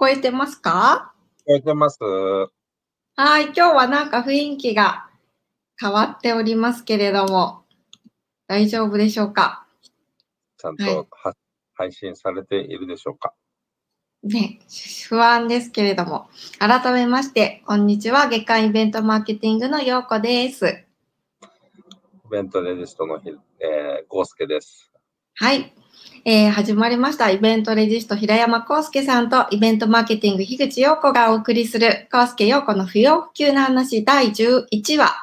こえてますか？聞こえてます。はい、今日はなんか雰囲気が変わっておりますけれども、大丈夫でしょうか？ちゃんはいとは、配信されているでしょうか？ね、不安ですけれども、改めまして、こんにちは、月間イベントマーケティングのようこです。イベントレジストのひ、えー、ゴースケです。はい。えー始まりました。イベントレジスト平山康介さんとイベントマーケティング樋口陽子がお送りする康介陽子の不要不急な話第11話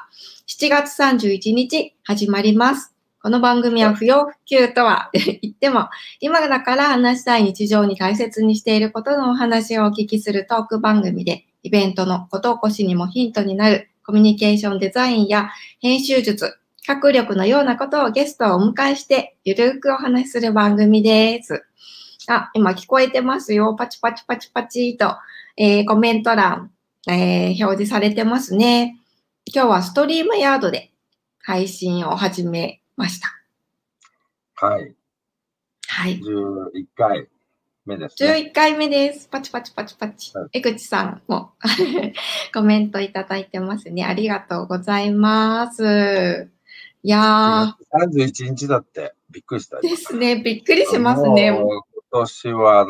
7月31日始まります。この番組は不要不急とは 言っても今だから話したい日常に大切にしていることのお話をお聞きするトーク番組でイベントのこと起こしにもヒントになるコミュニケーションデザインや編集術、学力のようなことをゲストをお迎えして、ゆるくお話しする番組です。あ、今聞こえてますよ。パチパチパチパチと、えーコメント欄、えー表示されてますね。今日はストリームヤードで配信を始めました。はい。はい。11回目ですね。11回目です。パチパチパチパチはい。江口さんも コメントいただいてますね。ありがとうございます。いや31日だって、びっくりした。ー、ですね。びっくりしますね。もう今年は、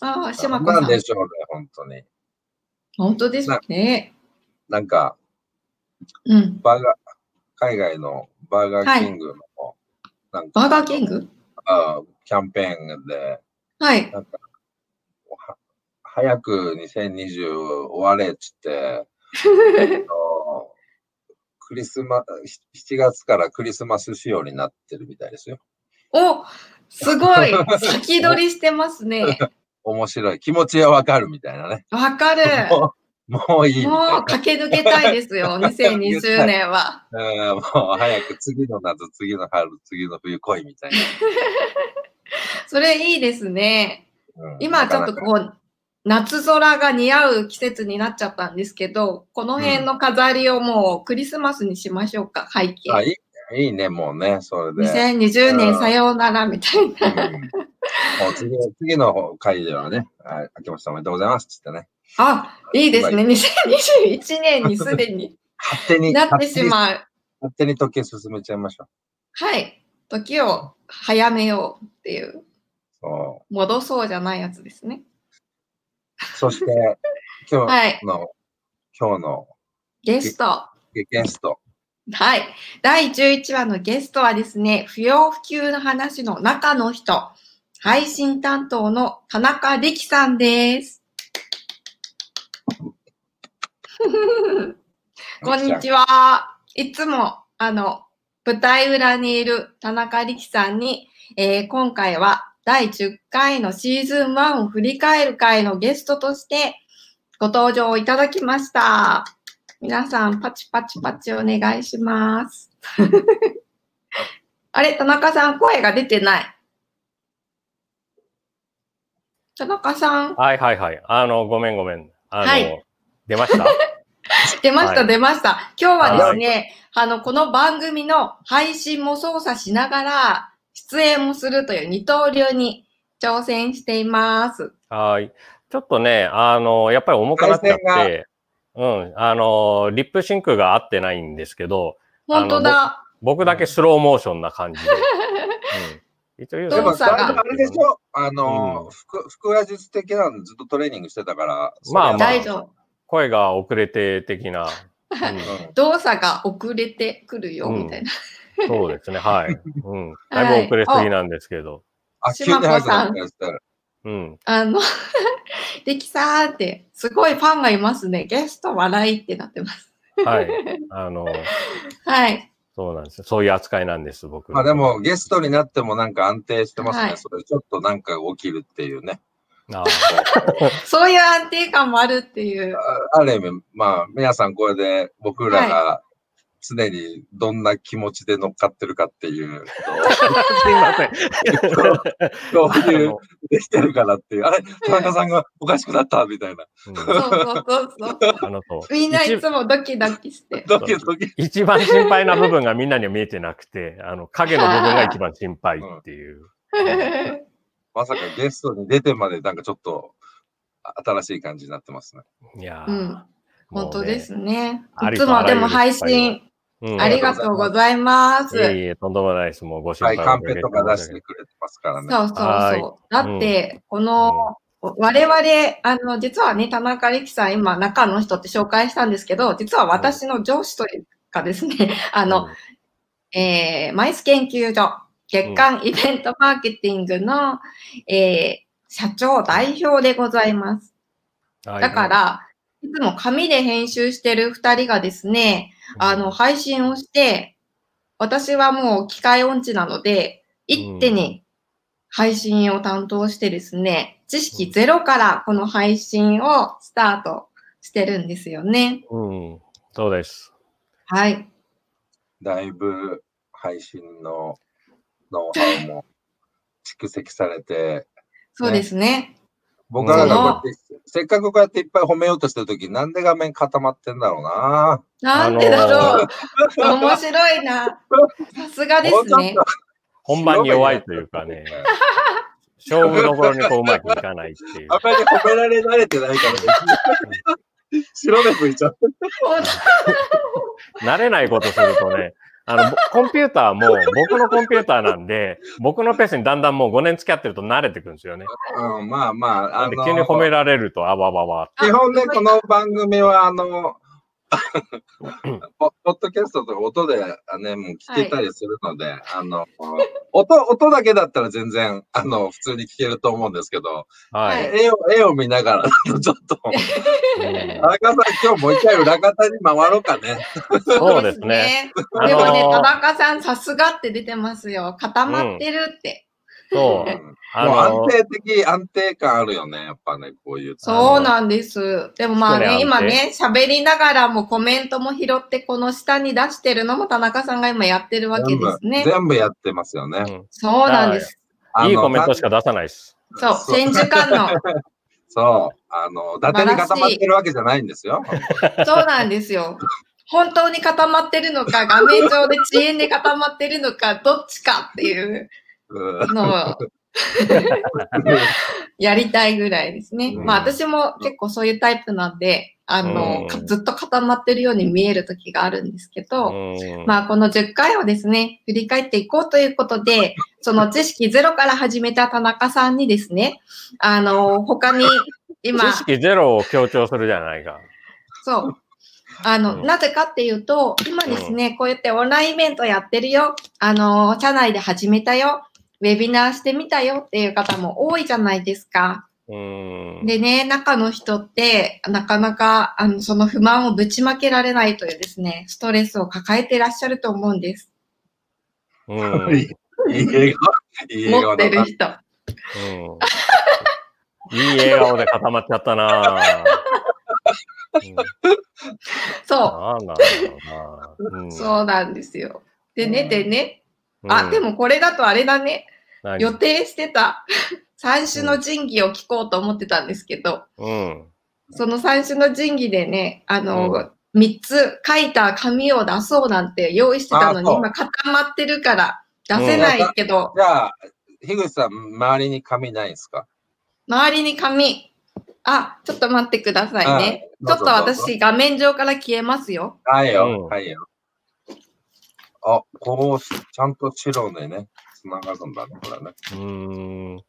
ああ、島子なさん。んでしょうね、本当に。本当ですね。なんか、うん。バーガー、海外のバーガーキングの、なんか、バーガーキング？あキャンペーンで、はい。なんか、は早く2020終われっつって、クリスマス、7月からクリスマス仕様になってるみたいですよ。おすごい先取りしてますね。面白い。気持ちはわかるみたいなね。わかる。もういいもなう駆け抜けたいですよ、2020年は。うん。もう早く次の夏、次の春、次の冬来いみたいな。それいいですね。うん今ちょっとこう、夏空が似合う季節になっちゃったんですけど、この辺の飾りをもうクリスマスにしましょうか、背景。あいいいいね、もうね、それで。2020うん年さようならみたいな。うんもう次の次の回ではね、はい明けましておめでとうございますっつってね。あ、いいですね。2021年にすでに 勝手に、なってしう。まう。勝手に時計進めちゃいましょう。はい。時を早めようっていう、そ戻そうじゃないやつですね。うそして、今はい日の、今日のゲスト。ゲスト、はい。第11話のゲストはですね、不要不急の話の中の人、配信担当の田中力さんです。こんにちは。いつも、あの、舞台裏にいる田中力さんに、えー今回は第10回のシーズン1を振り返る回のゲストとしてご登場いただきました。皆さん、パチパチパチお願いします。あれ、田中さん、声が出てない。田中さん、はいはいはい。あの、ごめんごめん。あの、はい出ました？出ました、はい出ました。今日はですね、あの、この番組の配信も操作しながら、出演もするという二刀流に挑戦しています。はい。ちょっとね、あの、やっぱり重くなっちゃって、うん、あの、リップシンクが合ってないんですけど、本当だ。僕だけスローモーションな感じで。うん、一応言うでも、動作があれでしょ？あの、うん腹腹話術的なのずっとトレーニングしてたから。まあまあ大丈夫。声が遅れて的な。うん夫。動作が遅れてくるよ、うんみたいな。そうですね、はい。うん。だいぶ遅れすぎなんですけど。あ、急に早くなったら。うん。あの、できさーって、すごいファンがいますね。ゲスト笑いってなってます。はい。あの、はい。そうなんです。そういう扱いなんです、僕。まあでも、ゲストになってもなんか安定してますね。はいそれちょっとなんか起きるっていうね。あそういう安定感もあるっていう。あある意味、まあ、皆さんこれで僕らが常にどんな気持ちで乗っかってるかっていうすいません。のを共有できてるかなっていう。あれ田中さんがおかしくなったみたいな。うんそうそうそうそう。あのとみんないつもドキドキして。ドキドキ。一番心配な部分がみんなには見えてなくて、あの、影の部分が一番心配っていう。まさかゲストに出てまでなんかちょっと、新しい感じになってますね。いやーうん。本当で。すね。あいつもでも配信うんありがとうございます。いえいえ、とんでもないです。もうご心はい、配カンペとか出申してくれてますからね。そうそうはいそう。だって、この、我々、あの、実はね、田中力さん、今、中の人って紹介したんですけど、実は私の上司というかですね、あの、えー、マイス研究所、月間イベントマーケティングの、えー、社長代表でございます。うんだか、ら、いつも紙で編集してる二人がですね、あの、配信をして、私はもう機械音痴なので、一手に配信を担当してですね、知識ゼロからこの配信をスタートしてるんですよね。うん、うんそうです。はい。だいぶ配信のノウハウも蓄積されて、そうですね。僕らがこうやって、せっかくこうやっていっぱい褒めようとしてるとき、なんで画面固まってんだろうな。なんでだろう。面白いな。さすがですね。本番に弱いというかね、勝負どころにこううまくいかないっていうあ。んまり褒められ慣れてないから、白目向いちゃって。慣れないことするとね、あの、ぼコンピューターも僕のコンピューターなんで、僕のペースにだんだんもう5年付き合ってると慣れてくるんですよね。うん、まあまあ、あの、なんで急に褒められると、あわわわ。基本ね、この番組は、あの、ポ ポッドキャストとか音であね、もう聞けたりするので、あの、音、音だけだったら全然、あの、普通に聞けると思うんですけど、はい。絵を、絵を見ながらだと ちょっと、うん田中さん今日もう一回裏方に回ろうかね。そうですね。でもね、あのー田中さんさすがって出てますよ。固まってるって。う。んあもう安の、定的、安定感あるよね、やっぱね、こういう。そうなんです。でもまあね、今ね、喋りながらもコメントも拾って、この下に出してるのも田中さんが今やってるわけですね。全部やってますよね。うんそうなんです。あのいいコメントしか出さないです。そう、千手観音。そう。あの、伊達に固まってるわけじゃないんですよ。そうなんですよ。本当に固まってるのか、画面上で遅延で固まってるのか、どっちかっていううんのを やりたいぐらいですね。うんまあ私も結構そういうタイプなんで、あの、うんかずっと固まってるように見える時があるんですけど、うんまあこの10回をですね、振り返っていこうということで、その知識ゼロから始めた田中さんにですね、あの、他に今、知識ゼロを強調するじゃないか。そう。あの、うんなぜかっていうと、今ですね、こうやってオンラインイベントやってるよ。あの、社内で始めたよ。ウェビナーしてみたよっていう方も多いじゃないですか。うん。でね、中の人って、なかなか、あの、その不満をぶちまけられないというですね、ストレスを抱えてらっしゃると思うんです。うん。いいいい笑顔。いい笑持っ。てる人。うんいい笑顔で固まっちゃったなぁ。うんそなんなんだろうな。うう。んそうなんですよ。でね、でね。うん。あ、でもこれだとあれだね。何？予定してた。三種の神器を聞こうと思ってたんですけど、うん。その三種の神器でね、あの、うん。三つ書いた紙を出そうなんて用意してたのに、今固まってるから出せないけど、じゃあ、樋口さん、周りに紙ないですか？周りに紙、あ、ちょっと待ってくださいね。ちょっと私画面上から消えますよ。はいよ、うん。はいよ。あ、こうし、ちゃんと白でね、繋がるんだね、これね。うーん。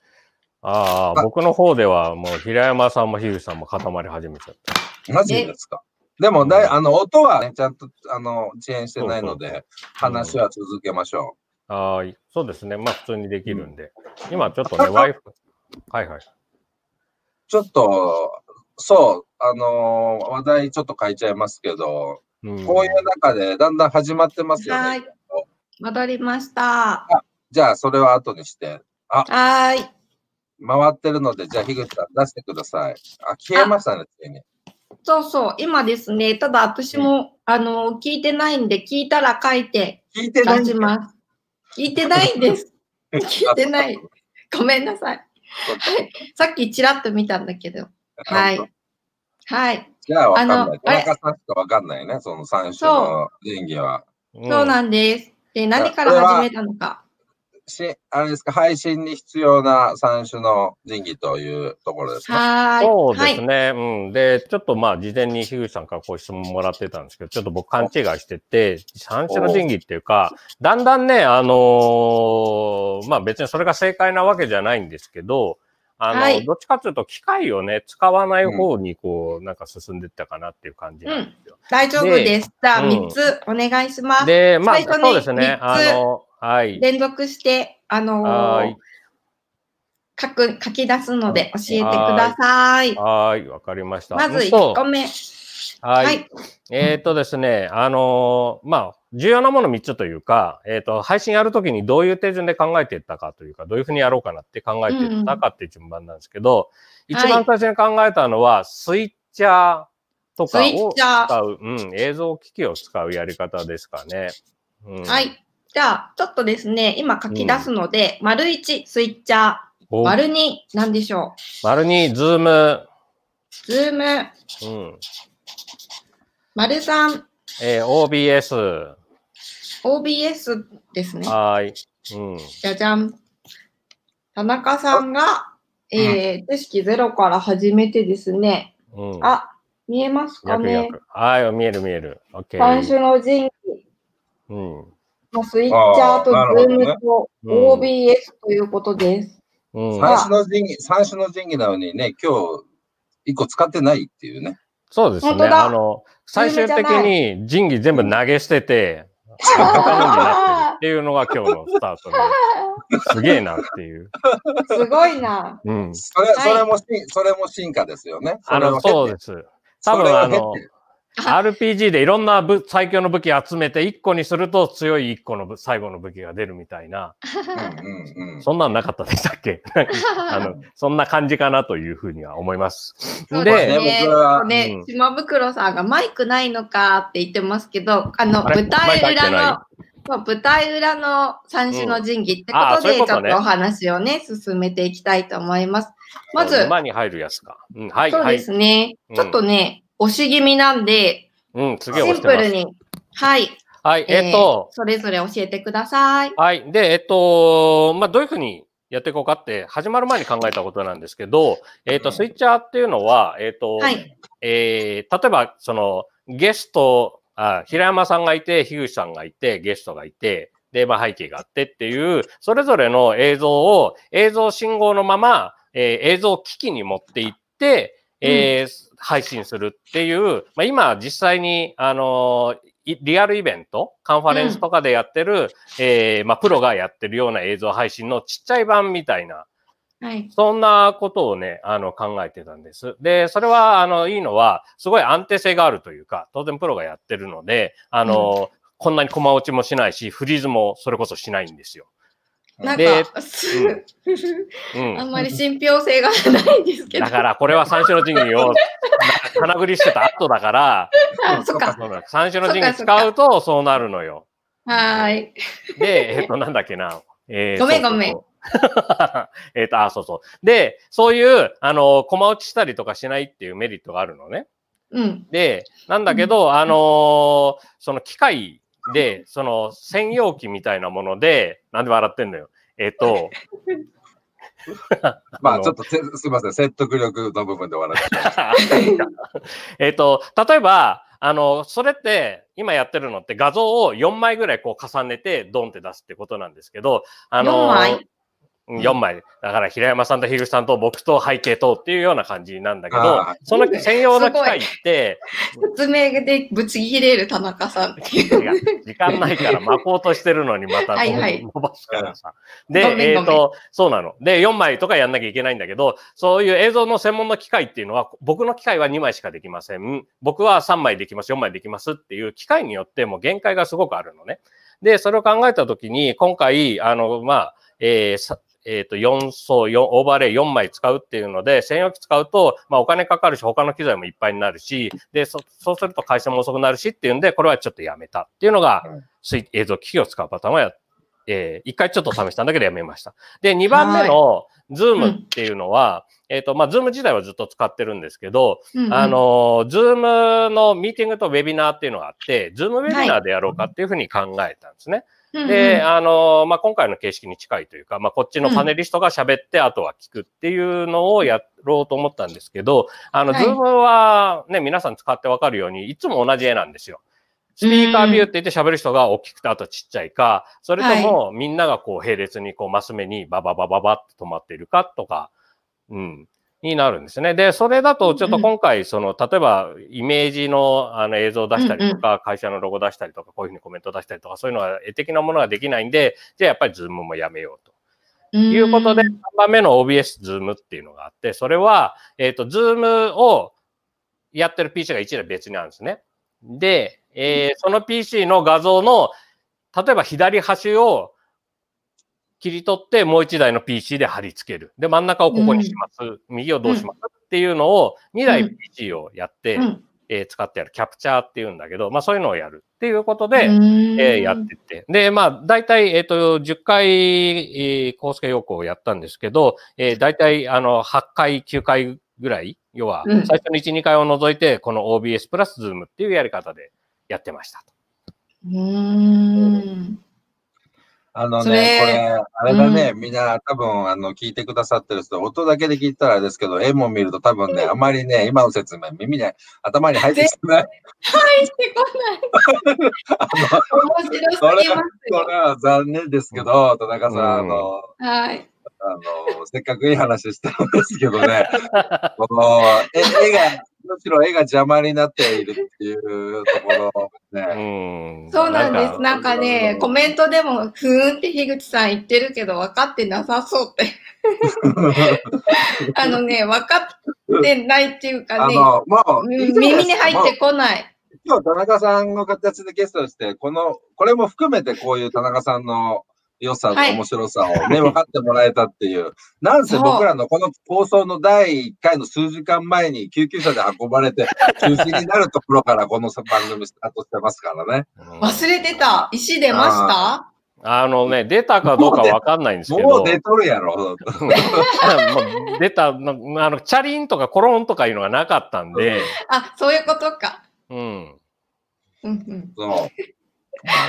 ああ、僕の方ではもう平山さんも樋口さんも固まり始めちゃった。マジですか？でも、だいうんあの、音はね、ちゃんと、あの、遅延してないので、話は続けましょああ、そうですね。まあ普通にできるんで。今ちょっとね、Wi-Fi。はいはい。う。ちょっと、そう、あのー話題ちょっと変えちゃいますけど、うんこういう中でだんだん始まってますよね。はい。戻りました。じゃあ、それは後にして、はーい。回ってるので、じゃあ、樋口さん出してください。あ、消えましたね、ついに。そうそう。今ですね、ただ私も、あの、聞いてないんで、聞いたら書いて聞いてない出します。聞いてないんです。聞いてない。ごめんなさい。さっきちらっと見たんだけど。はい。はい。じゃあ、わかんない。田中さんしかわかんないね、その三種の前儀は。そうなんです。で、何から始めたのか。し、あれですか、配信に必要な三種の神器というところですか？はーい。そうですはい。ね。うん。で、ちょっとまあ、事前に樋口さんからこう質問もらってたんですけど、ちょっと僕勘違いしてて、三種の神器っていうか、だんだんね、あのーまあ別にそれが正解なわけじゃないんですけど、あの、はいどっちかというと機械をね、使わない方にこう、なんか進んでったかなっていう感じなんですよ。大丈夫です。じゃあ、うん3つお願いします。で、まあ、そうですね。あの、はい。連続して、あのーはい書く、書き出すので教えてください。はい、わかりました。まずうんと1個目。はい。はい。えっ、とですね、あのーまあ、重要なもの3つというか、えっ、と、配信やるときにどういう手順で考えていったかというか、どういうふうにやろうかなって考えていったかっていう順番なんですけど、一番最初に考えたのは、スイッチャーとかを使う、うん、映像機器を使うやり方ですかね。うん、は。い。じゃあ、ちょっとですね、今書き出すので、丸1、スイッチャー。お丸2、何でしょ丸にズーム、う。ズーム。うん、丸3、えー OBS、OBS ですね。はい。うん。じゃじゃん。田中さんが、えー、知識ゼロから始めてですね。うん。あ、見えますか役ね役。はい、見える見える。オッケー。三種の神器うん。のスイッチャーとズームとうん OBS ということです。うん。は三種の神器、三種の神器なのにね、今日、一個使ってないっていうね。そうですね。本当だあの、最終的に仁義全部投げ捨てて、他のになってるっていうのが今日のスタートで、すげえなっていう。すごいな。うん。それ、はいそれもし、それも進化ですよね。あの、そうですす。多分あの、RPG でいろんな武最強の武器集めて1個にすると強い1個の武最後の武器が出るみたいな、うんうんうん。そんなんなかったでしたっけ？あの、そんな感じかなというふうには思います。そうですで、ね。僕はねうん、島袋さんがマイクないのかって言ってますけど、あの、あれ？舞台裏の、舞台裏の三種の神器ってことで、そういうことねちょっとお話をね、進めていきたいと思います。まず、馬に入るやつか。うん、はい、そうではい。すね、うんちょっとね、押し気味なんで、うん、次はシ。ンプルに、はい、はい、えっと、ーそれぞれ教えてください。はい。で、えっと、まあ、どういうふうにやっていこうかって、始まる前に考えたことなんですけど、えっと、スイッチャーっていうのは、えっと、はい、えー例えば、その、ゲスト、あ、平山さんがいて、樋口さんがいて、ゲストがいて、で、まあ、背景があってっていう、それぞれの映像を、映像信号のまま、えー映像機器に持っていって、えー配信するっていう、まあ、今実際に、あのリアルイベント、カンファレンスとかでやってる、えーまあ、プロがやってるような映像配信のちっちゃい版みたいな、はい、そんなことをね、あの、考えてたんです。で、それは、あの、いいのは、すごい安定性があるというか、当然プロがやってるので、あの、こんなに駒落ちもしないし、フリーズもそれこそしないんですよ。なんでか、うんあんまり信憑性がないんですけど。だから、これは三種の神器を、金繰りしてた後だから、三種の神器使うとそうなるのよ。はーい。で、えっと、なんだっけな。えーごめんごめん えっと、あ、そうそう。で、そういう、あの、駒落ちしたりとかしないっていうメリットがあるのね。うん。で、なんだけど、あのーその機械で、その専用機みたいなもので、なんで笑ってんのよ。えっ、と、まあ、ちょっとせすみません。説得力の部分でお話ししえっと、例えば、あの、それって、今やってるのって画像を4枚ぐらいこう重ねて、ドンって出すってことなんですけど、あの4枚うん4枚。だから、平山さんと樋口さんと僕と背景とっていうような感じなんだけどその専用の機械って、説明でぶち切れる田中さんっていう。いや時間ないから巻こうとしてるのにまたはいはい伸ばすからさ。でご、めんえっ、ごめんと、そうなの。で、4枚とかやんなきゃいけないんだけど、そういう映像の専門の機械っていうのは、僕の機械は2枚しかできません。僕は3枚できます、4枚できますっていう機械によっても限界がすごくあるのね。で、それを考えたときに、今回、あの、まあ、えーさえっ、と、4層、4、オーバーレイ4枚使うっていうので、専用機使うと、まあお金かかるし、他の機材もいっぱいになるし、で、そそうすると回線も遅くなるしっていうんで、これはちょっとやめたっていうのが映像機器を使うパターンはや、えー一回ちょっと試したんだけどやめました。で、2番目の、ズームっていうのは、えっ、と、まあ、ズーム自体はずっと使ってるんですけど、うんうんあ、の、ズームのミーティングとウェビナーっていうのがあって、ズームウェビナーでやろうかっていうふうに考えたんですね。で、あの、まあ、今回の形式に近いというか、まあ、こっちのパネリストが喋って、あとは聞くっていうのをやろうと思ったんですけど、あの、はい。ズームはね、皆さん使ってわかるように、いつも同じ絵なんですよ。スピーカービューって言って喋る人が大きくてあとちっちゃいか、それともみんながこう並列にこうマス目にバババババって止まっているかとか、うん、になるんですね。で、それだとちょっと今回、その、例えばイメージのあの映像を出したりとか、会社のロゴ出したりとか、こういうふうにコメント出したりとか、そういうのは絵的なものができないんで、じゃあやっぱりズームもやめようと。ということで、3番目の OBS ズームっていうのがあって、それは、えっ、と、ズームをやってる PC が1台別にあるんですね。で、えーその PC の画像の、例えば左端を切り取ってもう1台の PC で貼り付ける。で、真ん中をここにします。右をどうします？っていうのを2台うん PC をやって、うんえー使ってやる。キャプチャーっていうんだけど、まあそういうのをやるっていうことで、うんえーやってって。で、まあ、大体、えっ、と、10回、えー、コースケ要項をやったんですけど、えー、大体、あの、8回、9回ぐらい、要は、うん最初の1、2回を除いて、この OBS プラス Zoom っていうやり方でやってましたと。うーん。あのね、これ、あれだね、みんな多分、あの、聞いてくださってる人、音だけで聞いたらあれですけど、絵も見ると多分ね、あまりね、今の説明、耳に、頭に入ってきてない。入ってこない。面白すぎますこよ。れは残念ですけど、田中さん、あうんの、はい。あの、せっかくいい話してるんですけどね、この、絵絵が、むしろ絵が邪魔になっているっていうところうね。ん。そうなんです。かなんかね、コメントでも、ふーんって樋口さん言ってるけど、分かってなさそうって。あのね、分かってないっていうかね、あの、もう、うんいいじゃない耳に入ってこない。今日田中さんの形でゲストとして、この、これも含めてこういう田中さんの良さとはい面白さをね、分かってもらえたっていう。なんせ僕らのこの放送の第1回の数時間前に救急車で運ばれて中止になるところからこの番組スタートしてますからね。うん忘れてた。石出ました？あのね、出たかどうかわかんないんですけど。もう出とるやろ。出たの、あの、チャリンとかコロンとかいうのがなかったんで、あ、そういうことか。うん。うんうん、そう。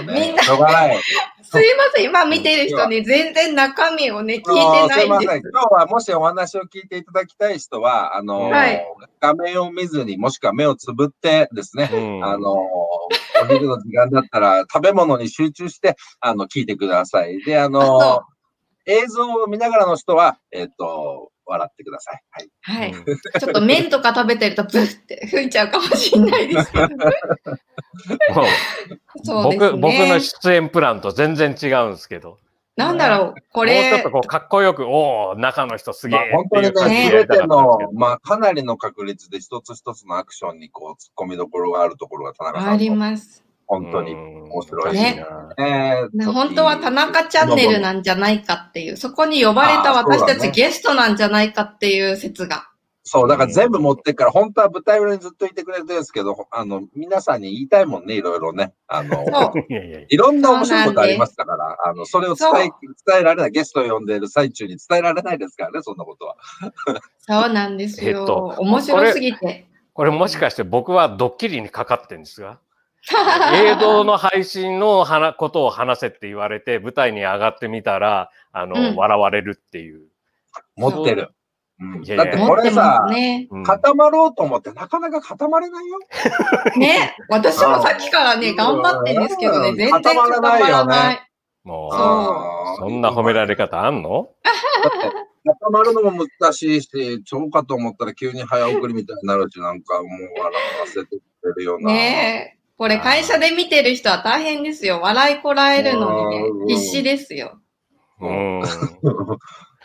みんなしょうがない。すいません。今見てる人ね、全然中身をね、聞いてあないんでのすいません。今日はもしお話を聞いていただきたい人は、あの、はい画面を見ずに、もしくは目をつぶってですね、うんあの、お昼の時間だったら食べ物に集中して、あの、聞いてください。で、あの、映像を見ながらの人は、えっ、と、笑ってください。はい。はい。うんちょっと麺とか食べてるとブッって吹いちゃうかもしれないですけど。そうですね。僕、僕の出演プランと全然違うんですけど。なんだろう、こもうちょっれと、こう、かっこよく、おお中の人すげまあえ。本当にね、っていう感じでやすべての、まあ、かなりの確率で一つ一つのアクションに、こう、突っ込みどころがあるところが田中さあります。本当に。面面白いねえーな本当は田中チャンネルなんじゃないかっていう、そこに呼ばれた私たちゲストなんじゃないかっていう説が。そう、だから全部持ってっから、本当は舞台裏にずっといてくれてるんですけど、あの、皆さんに言いたいもんね、いろいろね。あの。いろんな面白いことありましたから、あの、それを伝え、伝えられない、ゲストを呼んでいる最中に伝えられないですからね、そんなことは。そうなんですよ。えっと面白すぎて。これもしかして僕はドッキリにかかってるんですが、映像の配信の話ことを話せって言われて、舞台に上がってみたら、あの、うん笑われるっていう。持ってる。うんいやいやだってこれさす、ね。うん固まろうと思ってなかなか固まれないよ。ね。私もさっきからね、頑張ってんですけどね、うん全然固まらない。よもそうそんな褒められ方あんの？固まるのも難しいし、超かと思ったら急に早送りみたいになるし、なんかもう笑わせてくれるような。ねえ。これ会社で見てる人は大変ですよ。笑いこらえるのにうん。ね、必死ですよ。うん。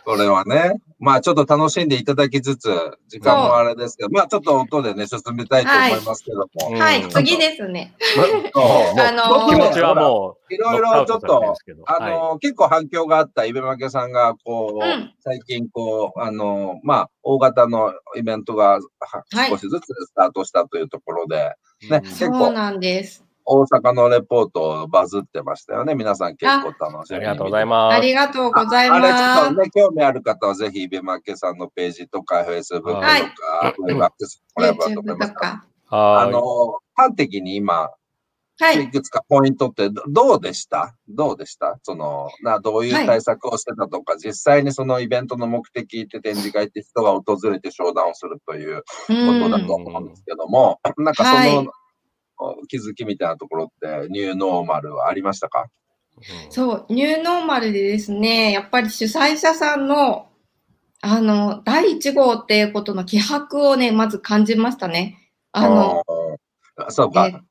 それはね、まあちょっと楽しんでいただきつつ、時間もあれですけど、まあちょっと音でね、進めたいと思いますけども。うんはい、次ですね。あのー 気持ちはもう、いろいろちょっと、あはい。の、結構反響があったイベマケさんが、こう、うん。最近、こう、あの、まあ、大型のイベントがははい。少しずつスタートしたというところで、ん結構そうなんです。大阪のレポートバズってましたよね。皆さん結構楽しみに。ありがとうございます。ありがとうございあれちょますっと。ね、興味ある方はぜひ、イベマケさんのページとか、Facebook とか、はいウェブアクセスもらえばとか。あはの、端的に今、はい。い。くつかポイントってどどうでした？どうでした？その、な、どういう対策をしてたとか、実際にそのイベントの目的って展示会って人が訪れて商談をするということだと思うんですけども、なんかその、気づきみたいなところってニューノーマルはありましたか？そう、ニューノーマルでですね、やっぱり主催者さんの、あの、第1号っていうことの気迫をね、まず感じましたね。あの、あー。そうか。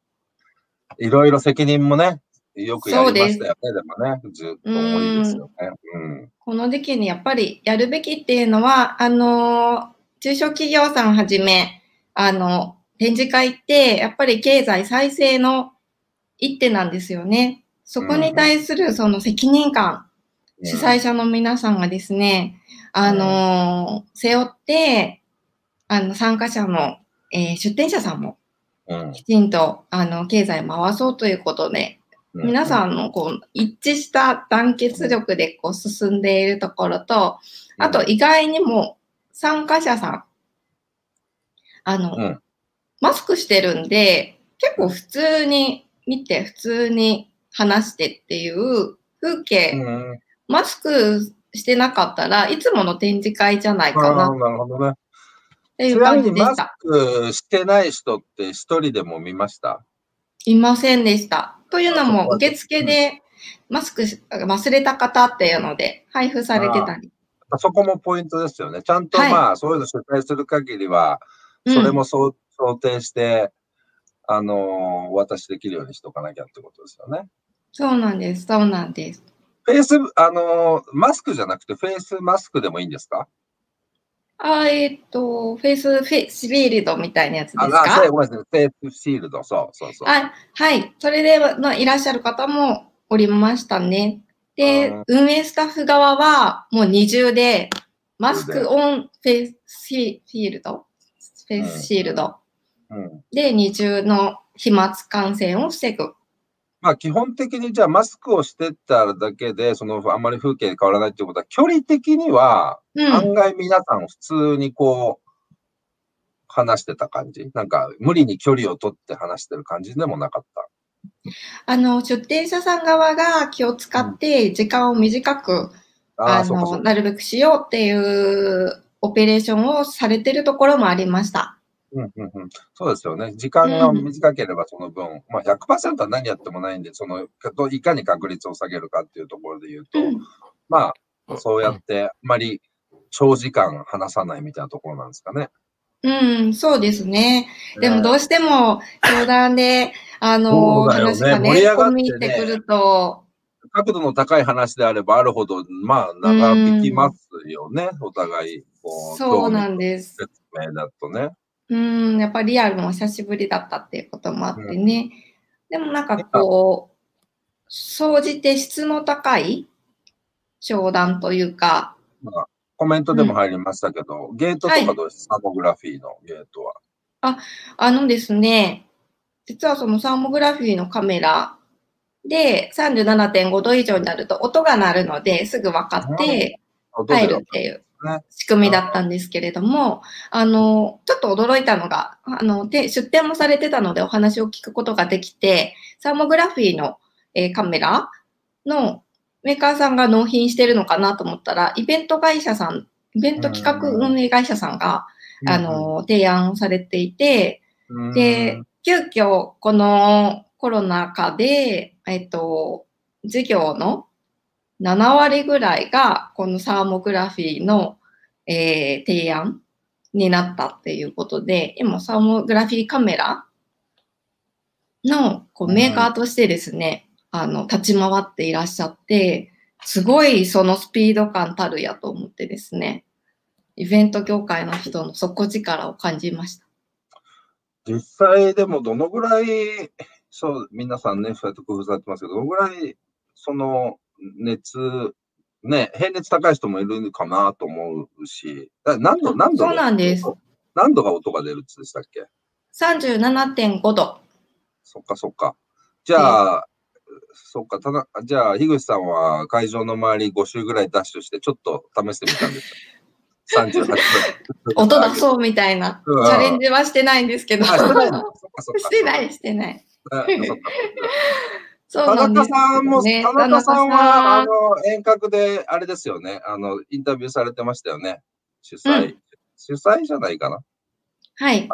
えいろいろ責任もね、よくやりましたよね、でもね、ずっと多いですよね。うん。この時期にやっぱりやるべきっていうのは、あの、中小企業さんはじめ、あの、展示会って、やっぱり経済再生の一手なんですよね。そこに対するその責任感、主催者の皆さんがですね、あの、背負って、あの、参加者の、えー出展者さんもうん、きちんと、あの、経済回そうということで、うん。皆さんのこう一致した団結力でこう進んでいるところと、あと意外にも参加者さん、あの、うん。マスクしてるんで、結構普通に見て、普通に話してっていう風景、うん、マスクしてなかったらいつもの展示会じゃないかあなーなるほどね。っていうちなみ感じにマスでした。クしてない人って一人でも見ました？いませんでした。というのも、受付でマスクし忘れた方っていうので配布されてたり。そこもポイントですよね。ちゃんとはいまあ、そういうの主催する限りは、うんそれも想定して、あのーお渡しできるようにしとかなきゃってことですよね。そうなんです。そうなんです。フェイス、あのーマスクじゃなくてフェイスマスクでもいいんですか？あ、えっ、と、フェイスフェイスフィールドみたいなやつですあ、あかフェイごめんなさい。フェイスシールド、そうそうそう。あはい。それでのいらっしゃる方もおりましたね。でうん、運営スタッフ側はもう二重で、マスクオンフェイスフィールド？フェイスシールドうん。で二重の飛沫感染を防ぐ。まあ、基本的にじゃあマスクをしてただけで、そのあんまり風景変わらないってことは、距離的には、うん。案外皆さん普通にこう、話してた感じ？なんか、無理に距離を取って話してる感じでもなかった？あの、出店者さん側が気を使って時間を短く、ああ、あの。なるべくしようっていうオペレーションをされてるところもありました。うんうんうん、そうですよね。時間が短ければその分、まあ100%は何やってもないんで、その、どいかに確率を下げるかっていうところで言うと、うん。まあ、そうやって、あまり長時間話さないみたいなところなんですかね。うん、そうですね。でもどううしても相談で、あの、そうだよね話がね、盛り上がってね込み入ってくると、角度の高い話であればあるほど、まあ、長引きますよね。お互い、こう、そうなんです。説明だとね。うん、やっぱりリアルも久しぶりだったっていうこともあってね。でもなんかこう、総じて質の高い商談というか、コメントでも入りましたけど、ゲートとかどうです、サーモグラフィーのゲートは。あのですね、実はそのサーモグラフィーのカメラで37.5度以上になると音が鳴るのですぐ分かって入るっていう。ね仕組みだったんですけれども、あの、ちょっと驚いたのが、あの、で、出展もされてたのでお話を聞くことができて、サーモグラフィーの、えーカメラのメーカーさんが納品してるのかなと思ったら、イベント会社さん、イベント企画運営会社さんが、あ、の、提案されていて、うん。で、急遽、このコロナ禍で、えっと、事業の7割ぐらいが、このサーモグラフィーの、えー提案になったっていうことで、今、サーモグラフィーカメラのこうメーカーとしてですね、あの、立ち回っていらっしゃって、すごいそのスピード感たるやと思ってですね、イベント業界の人の底力を感じました。実際でもどのぐらい、そう、皆さんね、そうやって工夫されてますけど、どのぐらい、その、熱、ね、平熱高い人もいるかなと思うし、だ何度、何度そうなんです。何度が音が出るってでしたっけ？37.5度。そっかそっか。じゃあ、そっか、ただ、じゃあ、樋口さんは会場の周り5周ぐらいダッシュして、ちょっと試してみたんですよ。38度。音出そうみたいなチうんャレンジはしてないんですけど。してない、してない。ねそうなんです中さんも、ね田中さん田中は、さんあの、遠隔で、あれですよね、あの、インタビューされてましたよね。主催。うん主催じゃないかな。はい。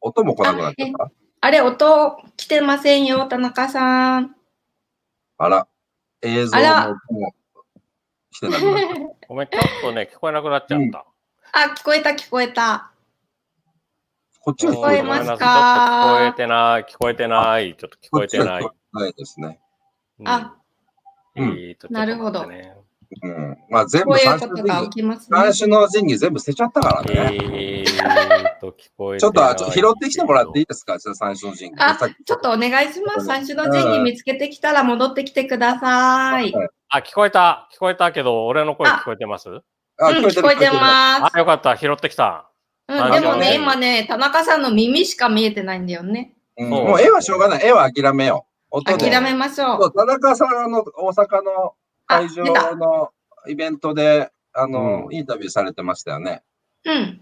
音も来なくなっちゃった？あれ、音来てませんよ、田中さん。あら、映像の音も来てなくなっちゃっごめん、ちょっとね、聞こえなくなっちゃった。あ、聞こえた、聞こえた。た。こっちが聞こえますか？聞こえてない、聞こえてない、ちょっと聞こえてない。ないですね。うんあ、うんなるほどうん。まあ全部三種のきますね。三種の神器全部捨てちゃったからね。えーと、聞こえてちょっとないあちょっと拾ってきてもらっていいですか？三種の神器。あちょっとお願いします。三種の神器見つけてきたら戻ってきてください。はいあ、聞こえた、聞こえたけど、俺の声聞こえてます？あうん、聞こえてまあ、よかった、拾ってきた。す。うん、あでもね、今ね、田中さんの耳しか見えてないんだよね。うんもう絵はしょうがない。絵は諦めよう。諦めましょ。そうう田中さんあの大阪の会場のイベントで、あの、うんインタビューされてましたよね。うん。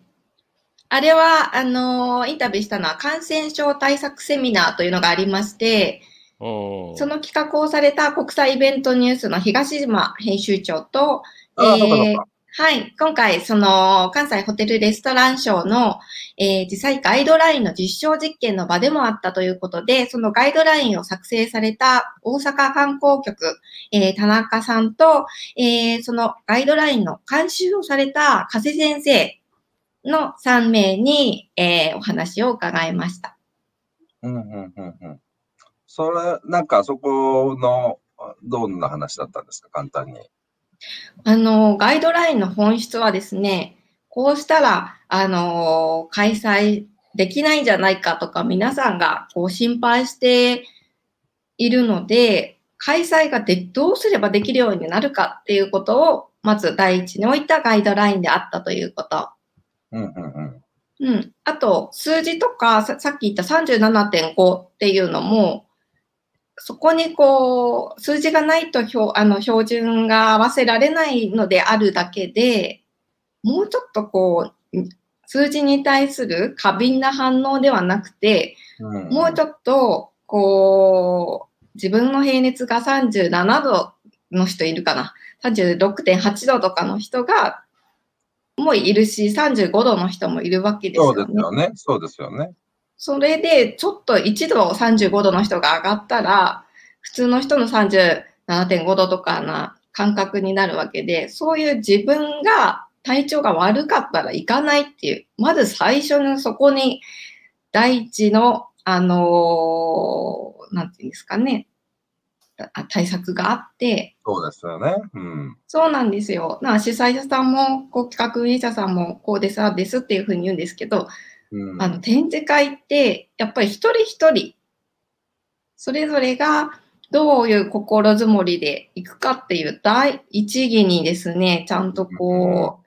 あれは、あのーインタビューしたのは感染症対策セミナーというのがありまして、うん。その企画をされた国際イベントニュースの東島編集長と、ああ、えー。はい。今回、その、関西ホテルレストランショーの、えー実際ガイドラインの実証実験の場でもあったということで、そのガイドラインを作成された大阪観光局、えー田中さんと、えーそのガイドラインの監修をされた加瀬先生の3名に、えーお話を伺いました。うんうんうんうん。それ、なんかそこの、どんな話だったんですか、簡単に。あの、ガイドラインの本質はですね、こうしたら、あの、開催できないんじゃないかとか、皆さんがこう心配しているので、開催がでどうすればできるようになるかっていうことを、まず第一に置いたガイドラインであったということ。うんうんうん。うん。あと、数字とか、ささっき言った37.5っていうのも、そこにこう、数字がないと標あの標準が合わせられないのであるだけで、もうちょっとこう、ん数字に対する過敏な反応ではなくて、うんもうちょっと、こう、自分の平熱が37度の人いるかな。36.8度とかの人が、もいるし、35度の人もいるわけですそうよね。ですよね。そうですよね。それで、ちょっと1度35度の人が上がったら、普通の人の37.5度とかな感覚になるわけで、そういう自分が体調が悪かったら行かないっていう、まず最初のそこに第一の、あのーなんていうんですかね、あ対策があって、そうですよね。うん。そうなんですよ。な主催者さんも、こう企画運営者さんも、こうです、ああですっていうふうに言うんですけど、うん、あの展示会って、やっぱり一人一人、それぞれがどういう心づもりでいくかっていう第一義にですね、ちゃんとこう、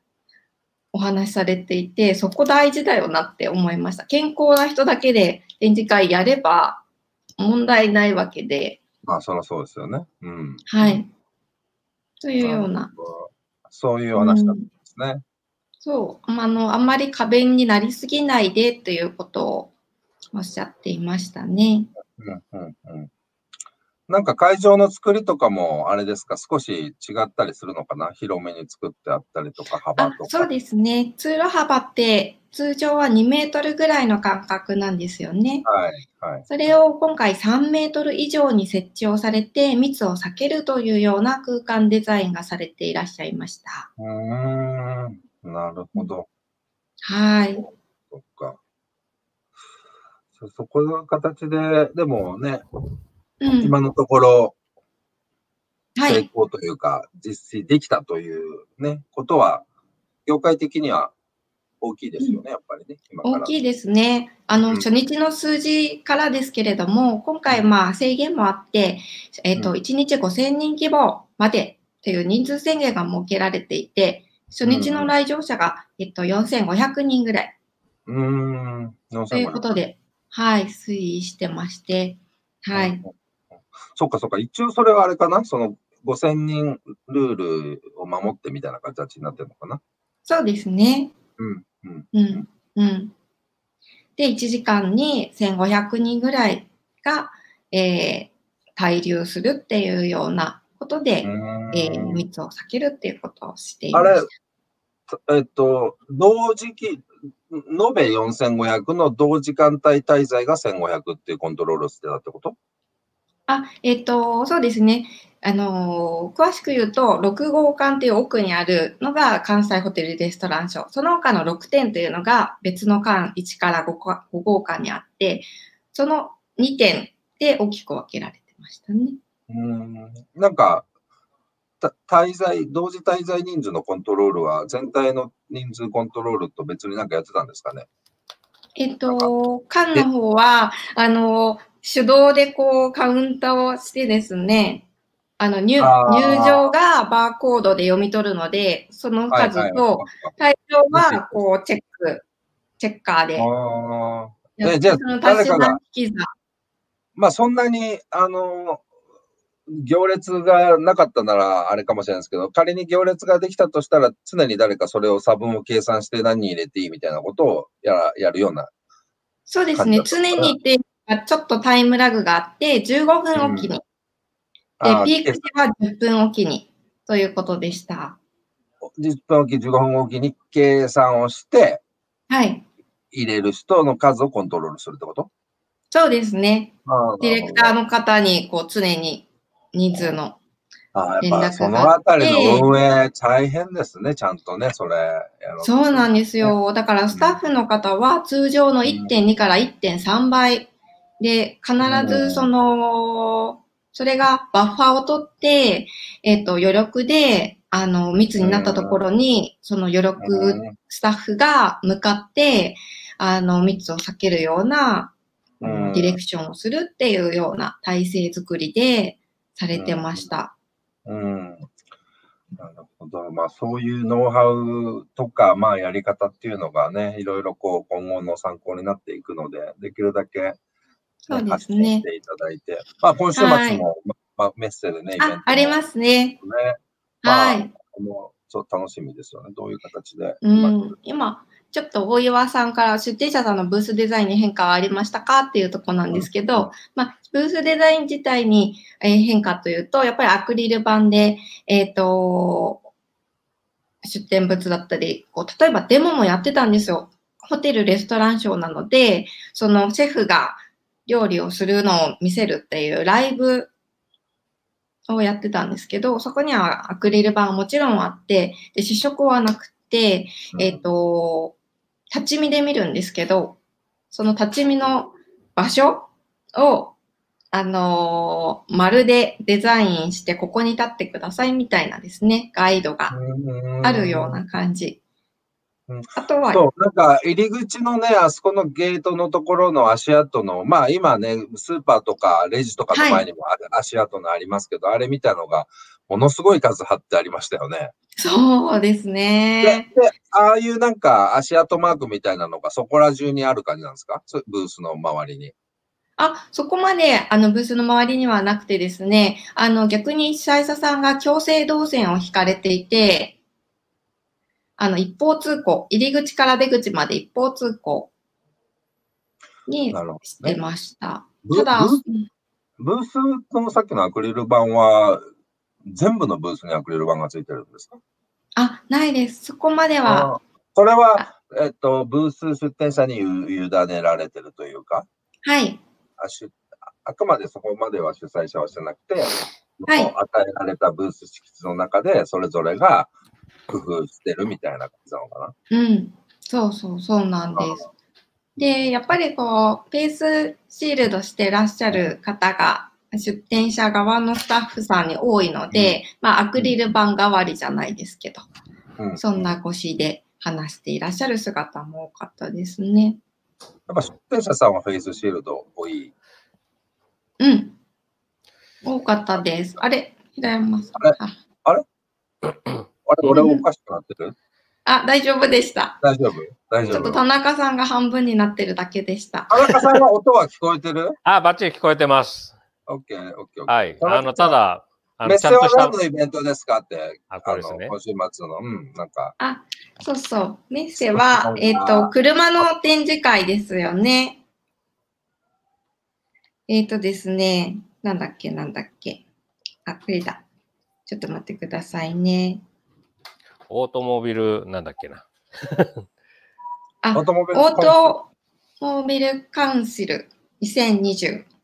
お話しされていて、そこ大事だよなって思いました。健康な人だけで展示会やれば問題ないわけで、まあ、そりゃそうですよね。うん。はい。というような。そういう話だったんですね。そう、あの、あんまり過敏になりすぎないでということをおっしゃっていましたね。うんうんうん。なんか会場の作りとかも、あれですか、少し違ったりするのかな？広めに作ってあったりとか、幅あとか。そうですね。通路幅って通常は2メートルぐらいの間隔なんですよね。はい、はい。それを今回3メートル以上に設置をされて密を避けるというような空間デザインがされていらっしゃいました。うーん、なるほど。はい。そっか。そ、そこの形で、でもね、うん。今のところ成はい。功というか、実施できたというね、ことは、業界的には大きいですよね、やっぱりね。大きいですね。あの、うん初日の数字からですけれども、今回まあ制限もあって、えっ、と、うん1日5000人規模までという人数制限が設けられていて、初日の来場者が、えっと、4500人ぐらい。うーん、4500ということで、はい、推移してまして、はい。。そっかそっか、一応それはあれかなその5000人ルールを守ってみたいな形になってるのかなそうですね。うん、うん。うん。うん。で、1時間に1500人ぐらいが、えー滞留するっていうようなことで、うんえー密を避けるっていうことをしていまあれす。、えっと、同時期、延べ4500の同時間帯滞在が1500っていうコントロールをしてたってこと？あ、えっ、と、そうですね。あのー詳しく言うと、6号館っていう奥にあるのが関西ホテルレストランショー。その他の6点というのが別の館1から 5, か5号館にあって、その2点で大きく分けられてましたね。うん。なんか、た滞在、同時滞在人数のコントロールは全体の人数コントロールと別になんかやってたんですかね？えっ、と、館の方は、あのー手動でこうカウンターをしてですね、あの入場がバーコードで読み取るので、その数と、退場はこうチェック、チェッカーで。じゃあまあそんなに、あの、行列がなかったならあれかもしれないですけど、仮に行列ができたとしたら、常に誰かそれを差分を計算して何人入れていいみたいなことをやらやるような。そうですね。常にって、ちょっとタイムラグがあって、15分おきに。あーで、ピーク時は10分おきに。ということでした。10分おき、15分おきに計算をして、はい。入れる人の数をコントロールするってこと？そうですね。あディレクターの方に、こう、常に人数の。あー連絡が。やっぱそのあたりの運営大変ですね、ちゃんとね、それ。そうなんですよ。だから、スタッフの方は通常の1.2から1.3倍。で、必ずその、それがバッファーを取って、えっ、と、余力で、あの、密になったところに、その余力うんスタッフが向かって、あの、密を避けるような、うん。ディレクションをするっていうような体制作りでされてました。うん。なるほど。まあそういうノウハウとか、まあやり方っていうのがね、いろいろこう今後の参考になっていくので、できるだけ、ね、そうですねしていただいて、まあ今週末も、はいままあ、メッセでね、イベントも、あ、ありますね。ね。まあはい。もうそう楽しみですよね。どういう形で。うん、今、ちょっと大岩さんから出店者さんのブースデザインに変化はありましたかっていうところなんですけうんど、まあ、ブースデザイン自体にえー変化というと、やっぱりアクリル板で、えっ、と、出店物だったり、こう、例えばデモもやってたんですよ。ホテル、レストランショーなので、そのシェフが料理をするのを見せるっていうライブをやってたんですけど、そこにはアクリル板はもちろんあって、で試食はなくて、えっ、と、立ち見で見るんですけど、その立ち見の場所を、あのーまるでデザインしてここに立ってくださいみたいなですね、ガイドがあるような感じ。うん。あとは、そう、なんか入り口のね、あそこのゲートのところの足跡の、まあ今ね、スーパーとかレジとかの前にもある足跡のありますけど、あれ見たのが、ものすごい数貼ってありましたよね。そうですで、ね。でああいうなんか足跡マークみたいなのがそこら中にある感じなんですか？そブースの周りに。あ、そこまで、あの、ブースの周りにはなくてですね、あの、逆に主催者さんが強制動線を引かれていて、あの、一方通行、入り口から出口まで一方通行にしてね。ました。ブただ、ブブースのさっきのアクリル板は、全部のブースにアクリル板がついてるんですか？あ、ないです。そこまでは、あーこれは、えっと、ブース出店者にゆ委ねられてるというか、はい。あしあくまでそこまでは主催者はしてなくて、はい与えられたブース敷地の中で、それぞれが工夫してるみたいな感じなのかな？うん。そうそう、そうなんです。で、やっぱりこう、ペースシールドしてらっしゃる方が、出店者側のスタッフさんに多いので、まあ、アクリル板代わりじゃないですけど、うん。そんな腰で話していらっしゃる姿も多かったですね。やっぱ出店者さんはフェイスシールド多い。うん。多かったです。あれ平山さん。あれああれ、俺おかしくなってる？あ、大丈夫でした。大丈夫？大丈夫ちょっと田中さんが半分になってるだけでした。田中さんは音は聞こえてる？あ、バッチリ聞こえてます。オッケー、オッケー、オッケー。はい。あの、ただ、あの、メッセちゃんとしたは何、のイベントですかって、あ、これですねの。今週末の、うん、なんか、あ、そうそう。メッセは、えっ、と、車の展示会ですよね。えっ、とですね、なんだっけ、なんだっけ。あ、これだ。ちょっと待ってくださいね。オートモビル、なんだっけな。あ、オートモビルオートモービルカウンシル2020。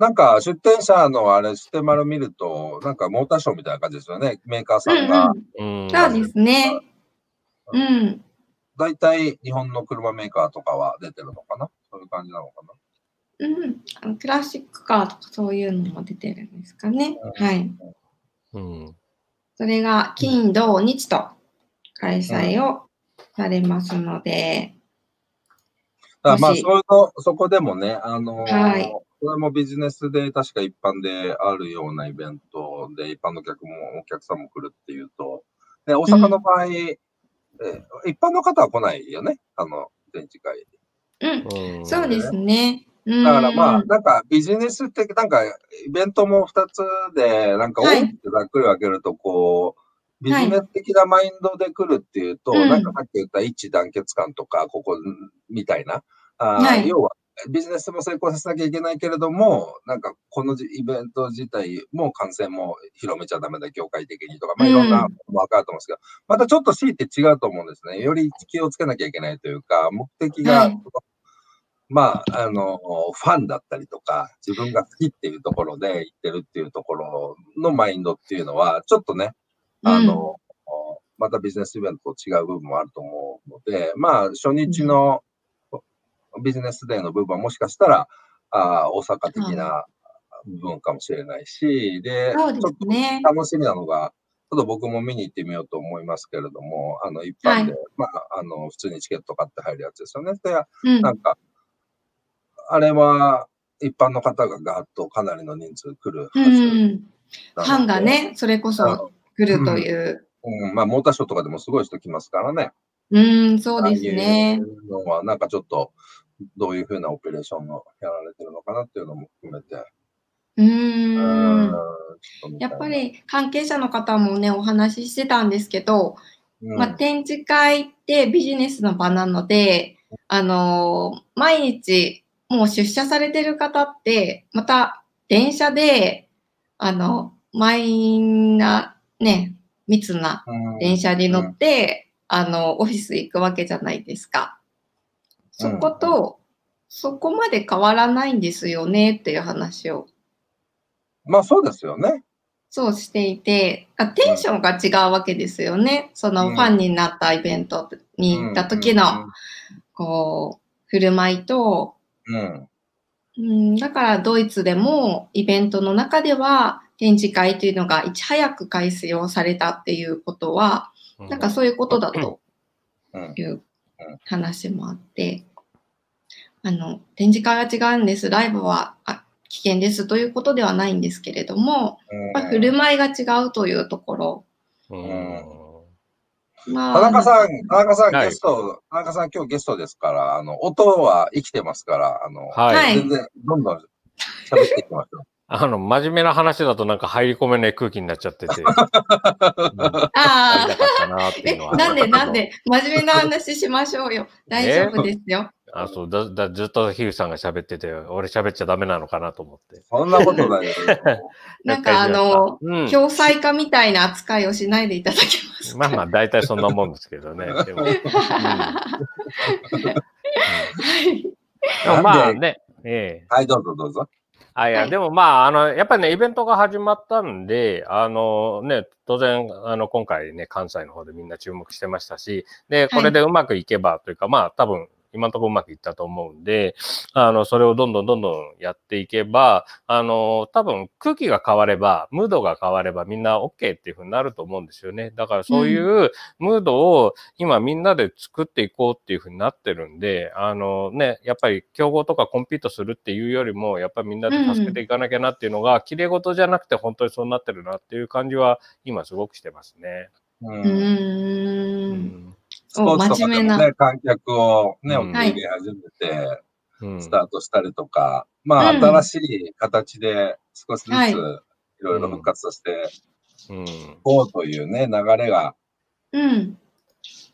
なんか出店者のあれ、ステマル見ると、なんかモーターショーみたいな感じですよね。メーカーさんが。うんうん。そうですね。うん。大体日本の車メーカーとかは出てるのかな？そういう感じなのかな？うんあの。クラシックカーとかそういうのも出てるんですかね。うんはい。うん。それが金、土、日と開催をされますので、だからまあ、そういうの、そこでもね、あのーはいこれもビジネスで確か一般であるようなイベントで、一般の客も、お客さんも来るっていうと、で、大阪の場合、え一般の方は来ないよね、あの、展示会。うん、うん。そうですね。うん。だからまあ、なんかビジネスって、なんかイベントも二つで、なんかはい大きくざっくり分けると、こう、ビはいジネス的なマインドで来るっていうと、うん。なんかさっき言った一致団結感とか、ここみたいな、あーはい。要はビジネスも成功させなきゃいけないけれども、なんかこのじイベント自体も感染も広めちゃダメだ、業界的にとか、まあいろんなうんわかると思うんですけど、またちょっと強いて違うと思うんですね。より気をつけなきゃいけないというか、目的が、はい。まあ、あの、ファンだったりとか、自分が好きっていうところで行ってるっていうところのマインドっていうのは、ちょっとね、あの、またビジネスイベントと違う部分もあると思うので、まあ、初日のビジネスデーの部分はもしかしたら、あー大阪的な部分かもしれないし、で、そうですちょっとね。楽しみなのが、ちょっと僕も見に行ってみようと思いますけれども、あの、一般で、はまあ、あの、普通にチケット買って入るやつですよね。で、うんなんか、あれは、一般の方がガーッとかなりの人数来るはうずなので。ん。ファンがね、それこあその、来るという。うん、まあ、モーターショーとかでもすごい人来ますからね。うん、そうですねのは、なんかちょっと、どういうふうなオペレーションをやられてるのかなっていうのも含めて。ううんん。やっぱ、り関係者の方もね、お話ししてたんですけど、うんまあ、展示会ってビジネスの場なので、あのー毎日もう出社されてる方って、また電車で、あの、満員な、ね、密なうん電車に乗って、あの、オフィス行くわけじゃないですか。そこと、そこまで変わらないんですよねっていう話をまあ、そうですよね。そうしていて、あテンションが違うわけですよね。そのうんファンになったイベントに行った時の、こう、振る舞いと、うん。うん。うん、だからドイツでもイベントの中では展示会というのがいち早く開始をされたっていうことは、なんかそういうことだとうん。いう話もあって、あの、展示会は違うんです。ライブはあ危険ですということではないんですけれども、やっぱ振る舞いが違うというところ。うんま田中さん、田中さん、はいゲスト、田中さん今日ゲストですから、あの、音は生きてますから、あの、はい。はい全然、どんどん喋っていきましょう。あの、真面目な話だとなんか入り込めない空気になっちゃってて。うあえなんでなんで真面目な話しましょうよ。大丈夫ですよ。あ、そう、だ、だ、ずっとヒューさんが喋ってて、俺喋っちゃダメなのかなと思って。そんなことないよ。なんかあの、うん。共済化みたいな扱いをしないでいただけますか？まあまあ、大体そんなもんですけどね。でも、うんうんはい。でもまあね、ええはい、どうぞどうぞ。あ、いや、はい。でもまあ、あの、やっぱりね、イベントが始まったんで、あのね、当然、あの、今回ね、関西の方でみんな注目してましたし、で、これでうまくいけばというか、まあ、多分、今のところうまくいったと思うんで、あの、それをどんどんどんどんやっていけば、あの、多分空気が変われば、ムードが変わればみんな OK っていうふうになると思うんですよね。だからそういうムードを今みんなで作っていこうっていうふうになってるんで、あのね、やっぱり競合とかコンピートするっていうよりも、やっぱりみんなで助けていかなきゃなっていうのが、綺麗事じゃなくて本当にそうなってるなっていう感じは今すごくしてますね。う。うんー。うんスポーツとかでもね、観客をね、うん受け入れ始めて、うんスタートしたりとか、まあ、うん新しい形で少しずつはいいろいろ復活させてうんいこうというね、流れが、うん。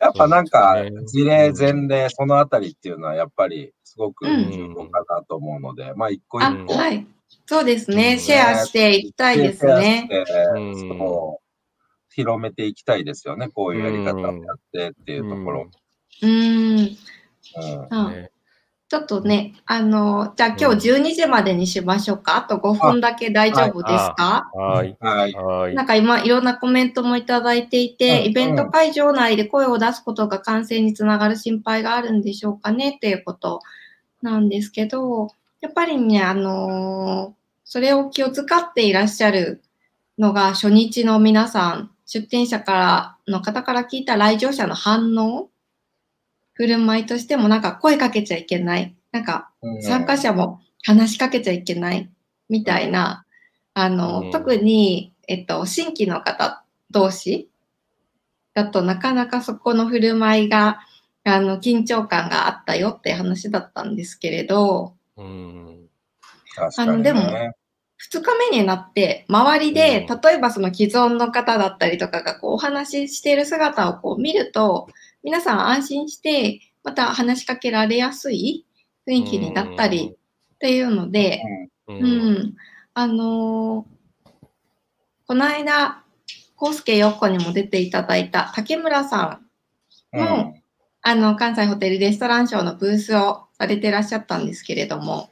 やっぱなんか事例、前例、そのあたりっていうのはやっぱりすごくうん重要かなと思うので、まあ一個あ、一個。はい。そうですね。うんシェアしていきたいですね。シェアしてうんそう広めていきたいですよね。こういうやり方をやってっていうところ。うーん。ちょっとね、あの、じゃあ今日12時までにしましょうか？あと5分だけ大丈夫ですか？はい。はい。はい。なんか今いろんなコメントもいただいていて、うんイベント会場内で声を出すことが感染につながる心配があるんでしょうかねっていうことなんですけど、やっぱりね、あのーそれを気を使っていらっしゃるのが初日の皆さん、出店者からの方から聞いた来場者の反応、振る舞いとしてもなんか声かけちゃいけない。なんかうん。参加者も話しかけちゃいけない。みたいな、あの、うん。特に、えっと、新規の方同士だとなかなかそこの振る舞いが、あの、緊張感があったよって話だったんですけれど。あのでも二日目になって、周りで、うん例えばその既存の方だったりとかがこうお話ししている姿をこう見ると、皆さん安心して、また話しかけられやすい雰囲気になったりっていうので、う。うんん。あのーこの間、コウスケヨッコにも出ていただいた竹村さんうん。もあの、関西ホテルレストランショーのブースをされてらっしゃったんですけれども、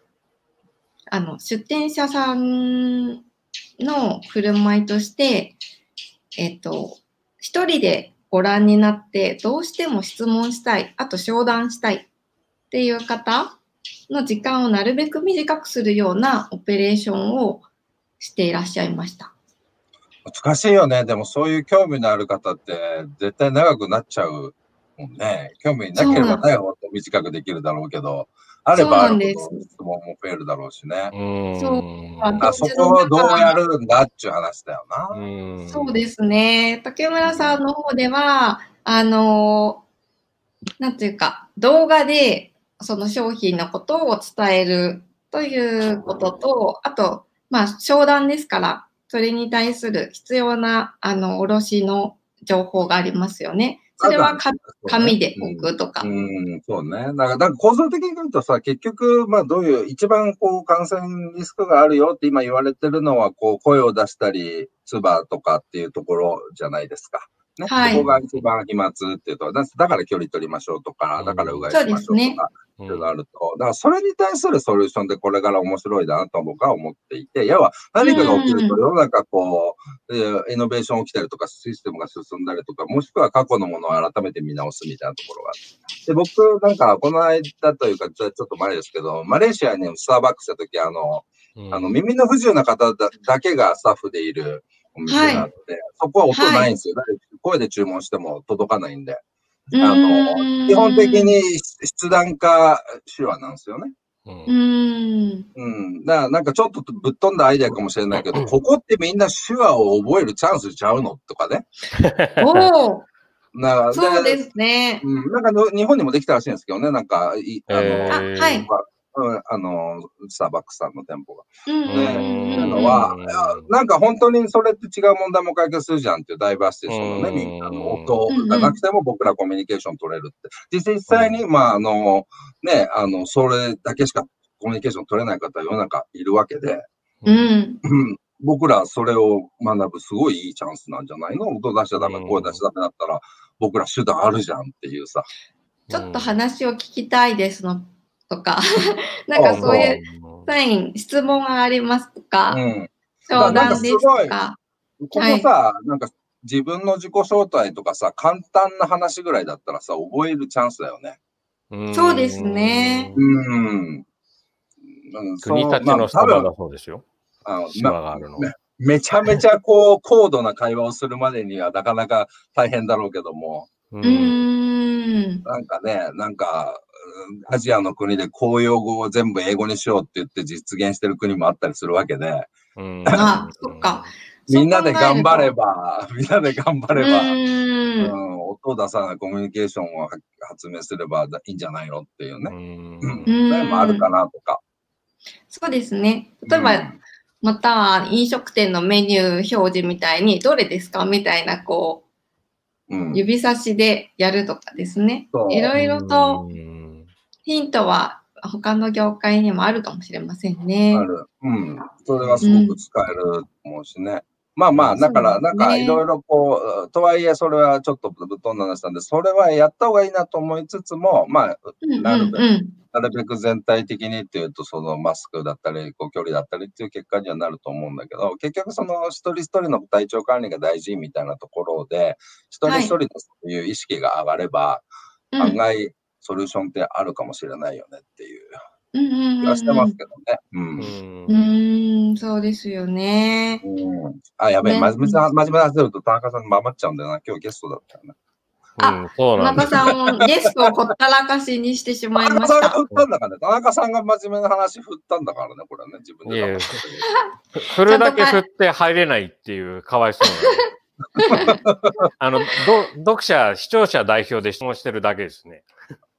あの、出店者さんの振る舞いとして、えっと、一人でご覧になって、どうしても質問したい、あと商談したいっていう方の時間をなるべく短くするようなオペレーションをしていらっしゃいました。難しいよね。でもそういう興味のある方って絶対長くなっちゃうもんね。興味なければないほど短くできるだろうけど、あればあるほどそうなんです質問も増えるだろうしね。うん。そうあそこをどうやるんだっていう話だよな。うん。そうですね。竹村さんの方では、あの、なんていうか、動画でその商品のことを伝えるということと、あと、まあ、商談ですから、それに対する必要な、あの、卸の情報がありますよね。それはか紙で置くとか。うん、そうね。だから、だから構造的に言うとさ、結局、まあどういう、一番こう感染リスクがあるよって今言われてるのは、こう声を出したり、唾とかっていうところじゃないですか。ね。はいそこが一番飛沫っていうと、だだから距離取りましょうとか、だからうがいしましょうとそうですねか、っていうのると。だからそれに対するソリューションでこれから面白いなと僕は思っていて、要は何かが起きると世の中こう、えーイノベーション起きたりとか、システムが進んだりとか、もしくは過去のものを改めて見直すみたいなところが。で、僕なんかこの間というか、ちょちょっと前ですけど、マレーシアにスターバックスした時、あの、うんあの、耳の不自由な方だだけがスタッフでいるお店なので、そこは音ないんですよ。だって声で注文しても届かないんで。あの、基本的に筆談か手話なんですよね。うんうーん。うん。だからなんかちょっとぶっ飛んだアイデアかもしれないけど、ここってみんな手話を覚えるチャンスちゃうのとかね。おー、なそうですね。うん、なんかの日本にもできたらしいんですけどね、なんか、いあの、えあ、ーはい。うんあの、スターバックスさんの店舗が。ね、うんいううんのは、なんか本当にそれって違う問題も解決するじゃんっていうダイバーシティ、そのね、うんみんなの音がなくても僕らコミュニケーション取れるって。実際に、まあ、あの、ね、あの、それだけしかコミュニケーション取れない方世の中いるわけで、うん。うん僕らそれを学ぶすごいいいチャンスなんじゃないの？音出しちゃダメ、うん声出しちゃダメだったら、僕ら手段あるじゃんっていうさ。ちょっと話を聞きたいですのとか、なんかそういうサイン、質問がありますとかう、ん。商談ですとか、ここさ、なんか自分の自己紹介とかさ、簡単な話ぐらいだったらさ、覚えるチャンスだよね。うんそうですねうん。うん国立のスタバだそうですよ。あの島があるの。ねめちゃめちゃこう、高度な会話をするまでにはなかなか大変だろうけども、うん。なんかね、なんか、うんアジアの国で公用語を全部英語にしようって言って実現してる国もあったりするわけで、うんあそっか。みんなで頑張れば、みんなで頑張うれば。うん、音を出さないコミュニケーションを発明すればいいんじゃないのっていうね。うんうん。それもあるかなとか。そうですね。例えば、うんまた飲食店のメニュー表示みたいに、どれですかみたいな、こうん。指差しでやるとかですねそ。ういろいろとうんヒントは他の業界にもあるかもしれませんねあ。る。うん。それはすごく使えると思うしね。まあまあ、だから、なんかいろいろこう、とはいえそれはちょっとぶっ飛んだ話なんで、それはやった方がいいなと思いつつも、まあ、うんうんなるべくうん。なるべく全体的にっていうと、そのマスクだったり、こう距離だったりっていう結果にはなると思うんだけど、結局その一人一人の体調管理が大事みたいなところで、一人一人のそういう意識が上がれば、うん案外ソリューションってあるかもしれないよねっていううんうん気はしてますけどね。う。ん、そうですよね。あ、やべえ、真面目な、真面目な話すると田中さんままっちゃうんだよな。今日ゲストだったよね。あうんそう田なんです中さんをゲストをほったらかしにしてしまいました田中さんが振。ったんだからね。田中さんが真面目な話振ったんだからね、これね。自分で。振るだけ振って入れないっていうかわいそうな。あの、ど読者、視聴者代表で質問してるだけですね。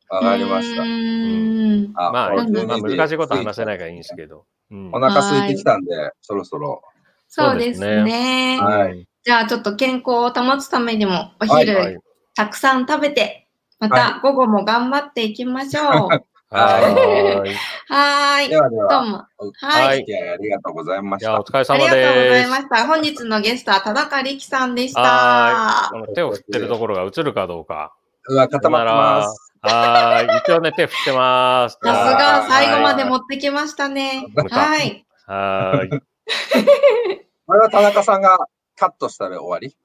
わかりましたう。ーん。あまあ、まあ難しいこと話せないからいいんですけど。うんお腹空いてきたんで、そろそろ。そうですね。はい。じゃあちょっと健康を保つためにもおはい昼、はいたくさん食べて、まはた午後も頑張っていきましょう。はーい。はー い。ではでどうは、も。おはい。ありがとうございました。あり疲れ様がとうござです。いました。本日のゲストは田中力さんでした。手を振ってるところが映るかどうか。うわ、固まってます。はーい。一応ね、手振ってます。さすが最後まで持ってきましたね。はいはい。はーい。これは田中さんがカットしたら終わり？